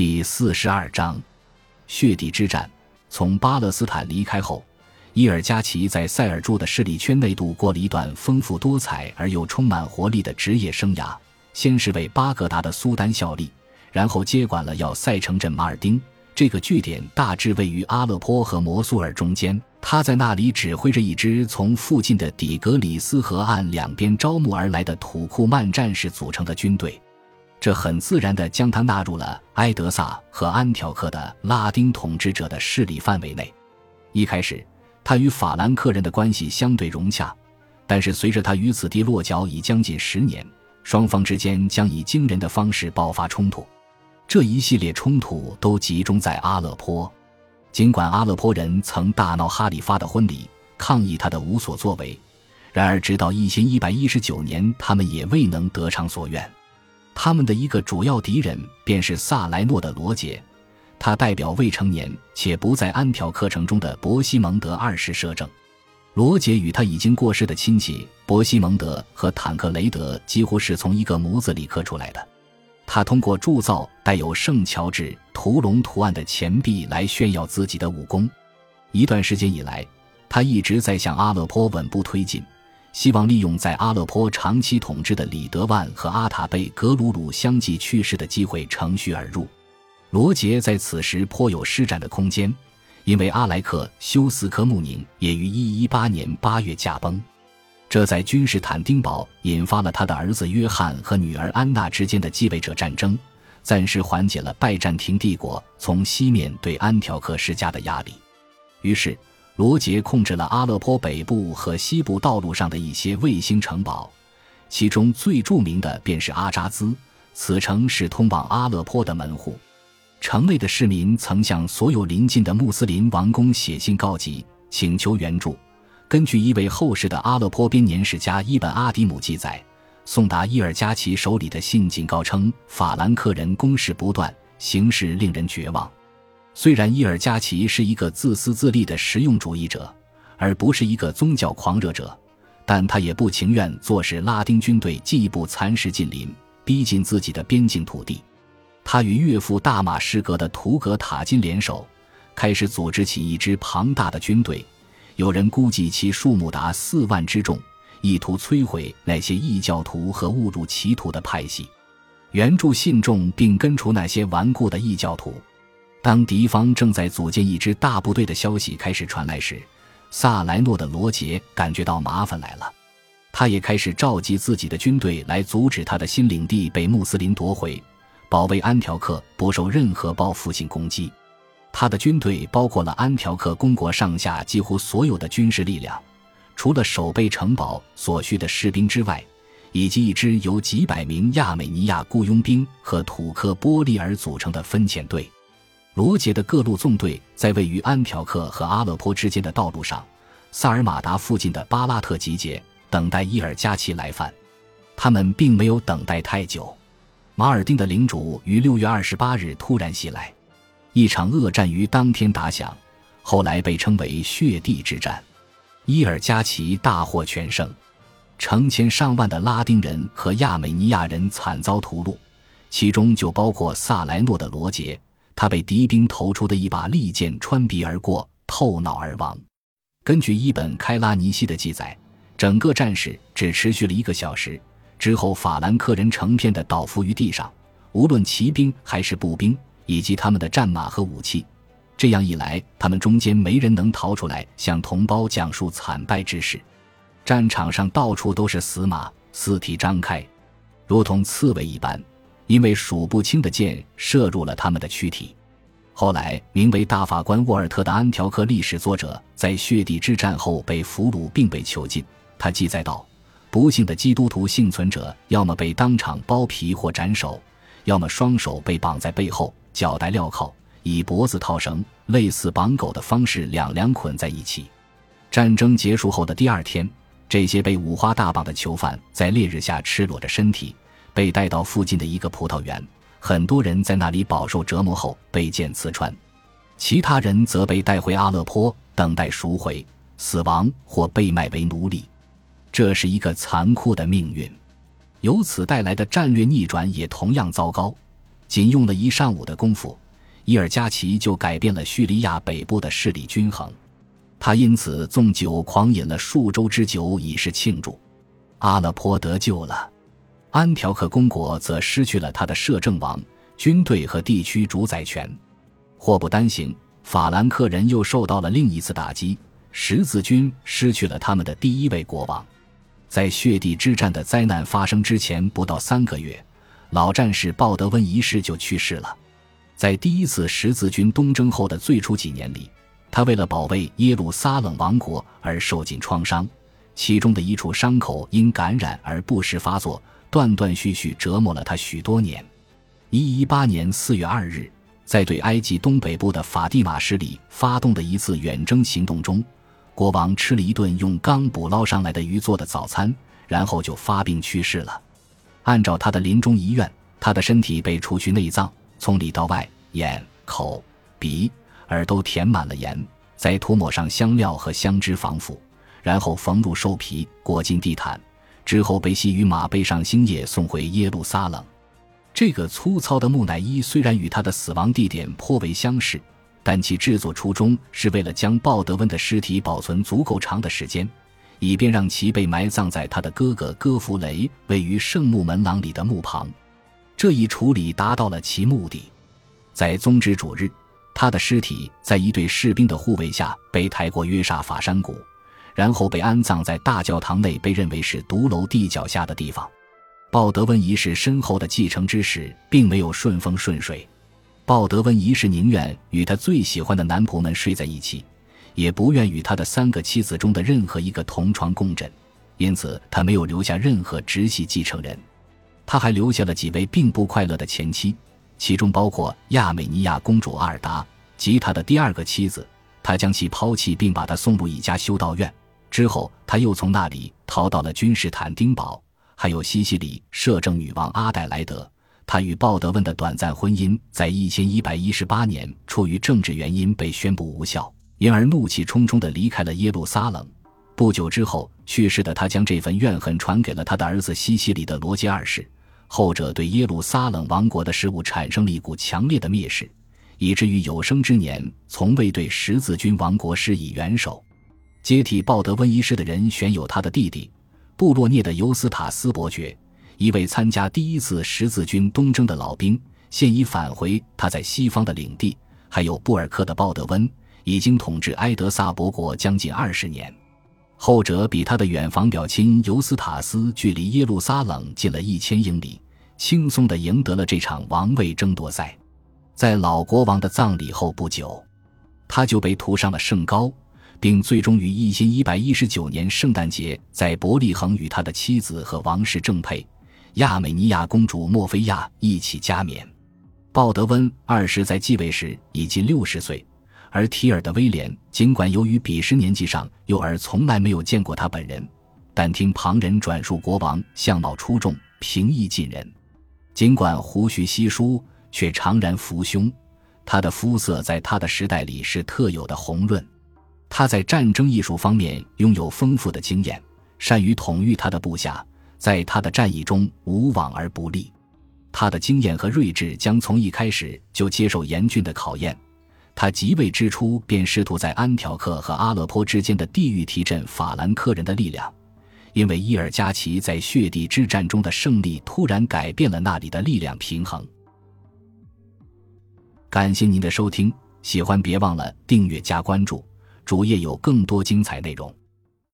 第四十二章，血地之战。从巴勒斯坦离开后，伊尔加奇在塞尔柱的势力圈内度过了一段丰富多彩而又充满活力的职业生涯。先是为巴格达的苏丹效力，然后接管了要塞城镇马尔丁。这个据点大致位于阿勒颇和摩苏尔中间。他在那里指挥着一支从附近的底格里斯河岸两边招募而来的土库曼战士组成的军队。这很自然地将他纳入了埃德萨和安条克的拉丁统治者的势力范围内。一开始，他与法兰克人的关系相对融洽，但是随着他于此地落脚已将近十年，双方之间将以惊人的方式爆发冲突。这一系列冲突都集中在阿勒颇。尽管阿勒颇人曾大闹哈里发的婚礼，抗议他的无所作为，然而直到一千一百一十九年，他们也未能得偿所愿。他们的一个主要敌人便是萨莱诺的罗杰，他代表未成年且不在安条克城中的伯西蒙德二世摄政。罗杰与他已经过世的亲戚伯西蒙德和坦克雷德几乎是从一个模子里刻出来的。他通过铸造带有圣乔治屠龙图案的钱币来炫耀自己的武功。一段时间以来，他一直在向阿勒颇稳步推进。希望利用在阿勒颇长期统治的李德万和阿塔贝格鲁鲁相继去世的机会乘虚而入。罗杰在此时颇有施展的空间，因为阿莱克修斯科穆宁也于118年8月驾崩，这在君士坦丁堡引发了他的儿子约翰和女儿安娜之间的继位者战争，暂时缓解了拜占庭帝国从西面对安条克施加的压力。于是。罗杰控制了阿勒颇北部和西部道路上的一些卫星城堡，其中最著名的便是阿扎兹。此城是通往阿勒颇的门户。城内的市民曾向所有邻近的穆斯林王公写信告急，请求援助。根据一位后世的阿勒颇编年史家伊本阿迪姆记载，送达伊尔加奇手里的信警告称，法兰克人攻势不断，形势令人绝望。虽然伊尔加奇是一个自私自利的实用主义者，而不是一个宗教狂热者，但他也不情愿坐视拉丁军队进一步蚕食近邻，逼近自己的边境土地。他与岳父大马士革的图格塔金联手，开始组织起一支庞大的军队，有人估计其数目达四万之众，意图摧毁那些异教徒和误入歧途的派系，援助信众并根除那些顽固的异教徒。当敌方正在组建一支大部队的消息开始传来时，萨莱诺的罗杰感觉到麻烦来了。他也开始召集自己的军队来阻止他的新领地被穆斯林夺回，保卫安条克不受任何报复性攻击。他的军队包括了安条克公国上下几乎所有的军事力量，除了守备城堡所需的士兵之外，以及一支由几百名亚美尼亚雇佣兵和土克波利尔组成的分遣队。罗杰的各路纵队在位于安条克和阿勒颇之间的道路上，萨尔马达附近的巴拉特集结，等待伊尔加奇来犯。他们并没有等待太久，马尔丁的领主于六月二十八日突然袭来，一场恶战于当天打响，后来被称为血地之战。伊尔加奇大获全胜，成千上万的拉丁人和亚美尼亚人惨遭屠戮，其中就包括萨莱诺的罗杰。他被敌兵投出的一把利剑穿鼻而过，透脑而亡。根据伊本·开拉尼西的记载，整个战事只持续了一个小时。之后，法兰克人成片的倒伏于地上，无论骑兵还是步兵，以及他们的战马和武器。这样一来，他们中间没人能逃出来，向同胞讲述惨败之事。战场上到处都是死马，四体张开，如同刺猬一般。因为数不清的箭射入了他们的躯体。后来，名为大法官沃尔特的安条克历史作者在血地之战后被俘虏并被囚禁。他记载道：“不幸的基督徒幸存者，要么被当场剥皮或斩首，要么双手被绑在背后，脚带镣铐，以脖子套绳，类似绑狗的方式两两捆在一起。”战争结束后的第二天，这些被五花大绑的囚犯在烈日下赤裸着身体。被带到附近的一个葡萄园，很多人在那里饱受折磨后被剑刺穿，其他人则被带回阿勒颇等待赎回、死亡或被卖为奴隶。这是一个残酷的命运。由此带来的战略逆转也同样糟糕。仅用了一上午的功夫，伊尔加奇就改变了叙利亚北部的势力均衡。他因此纵酒狂饮了数周之久，以示庆祝。阿勒颇得救了，安条克公国则失去了他的摄政王、军队和地区主宰权。祸不单行，法兰克人又受到了另一次打击。十字军失去了他们的第一位国王。在血地之战的灾难发生之前不到三个月，老战士鲍德温一世就去世了。在第一次十字军东征后的最初几年里，他为了保卫耶路撒冷王国而受尽创伤，其中的一处伤口因感染而不时发作，断断续续折磨了他许多年。一一八年四月二日，在对埃及东北部的法蒂玛势力发动的一次远征行动中。国王吃了一顿用刚捕捞上来的鱼做的早餐，然后就发病去世了。按照他的临终遗愿，他的身体被除去内脏，从里到外，眼、口、鼻、耳都填满了盐，再涂抹上香料和香脂防腐，然后缝入兽皮，裹进地毯，之后被系于马背上，星夜送回耶路撒冷。这个粗糙的木乃伊虽然与他的死亡地点颇为相似。但其制作初衷是为了将鲍德温的尸体保存足够长的时间，以便让其被埋葬在他的哥哥戈弗雷位于圣墓门廊里的墓旁。这一处理达到了其目的。在宗旨主日，他的尸体在一队士兵的护卫下被抬过约沙法山谷，然后被安葬在大教堂内被认为是独楼地脚下的地方。鲍德温一世身后的继承之事并没有顺风顺水。鲍德温一世宁愿与他最喜欢的男仆们睡在一起，也不愿与他的三个妻子中的任何一个同床共枕，因此他没有留下任何直系继承人。他还留下了几位并不快乐的前妻，其中包括亚美尼亚公主阿尔达及他的第二个妻子。他将其抛弃，并把她送入一家修道院。之后，他又从那里逃到了君士坦丁堡，还有西西里摄政女王阿黛莱德。他与鲍德温的短暂婚姻在一千一百一十八年出于政治原因被宣布无效，因而怒气冲冲地离开了耶路撒冷。不久之后去世的他将这份怨恨传给了他的儿子西西里的罗杰二世，后者对耶路撒冷王国的事务产生了一股强烈的蔑视，以至于有生之年从未对十字军王国施以援手。接替鲍德温一世的人选有他的弟弟布洛涅的尤斯塔斯伯爵。一位参加第一次十字军东征的老兵，现已返回他在西方的领地。还有布尔克的鲍德温，已经统治埃德萨伯国将近二十年。后者比他的远房表亲尤斯塔斯距离耶路撒冷近了一千英里，轻松地赢得了这场王位争夺赛。在老国王的葬礼后不久，他就被涂上了圣膏，并最终于一千一百一十九年圣诞节在伯利恒与他的妻子和王室正配。亚美尼亚公主莫菲亚一起加冕。鲍德温二世在继位时已近六十岁，而提尔的威廉尽管由于彼时年纪上幼而从来没有见过他本人，但听旁人转述国王相貌出众、平易近人。尽管胡须稀疏，却常然拂胸。他的肤色在他的时代里是特有的红润。他在战争艺术方面拥有丰富的经验，善于统御他的部下。在他的战役中无往而不利，他的经验和睿智将从一开始就接受严峻的考验。他即位之初便试图在安条克和阿勒颇之间的地域提振法兰克人的力量，因为伊尔加奇在血地之战中的胜利突然改变了那里的力量平衡。感谢您的收听，喜欢别忘了订阅加关注，主页有更多精彩内容。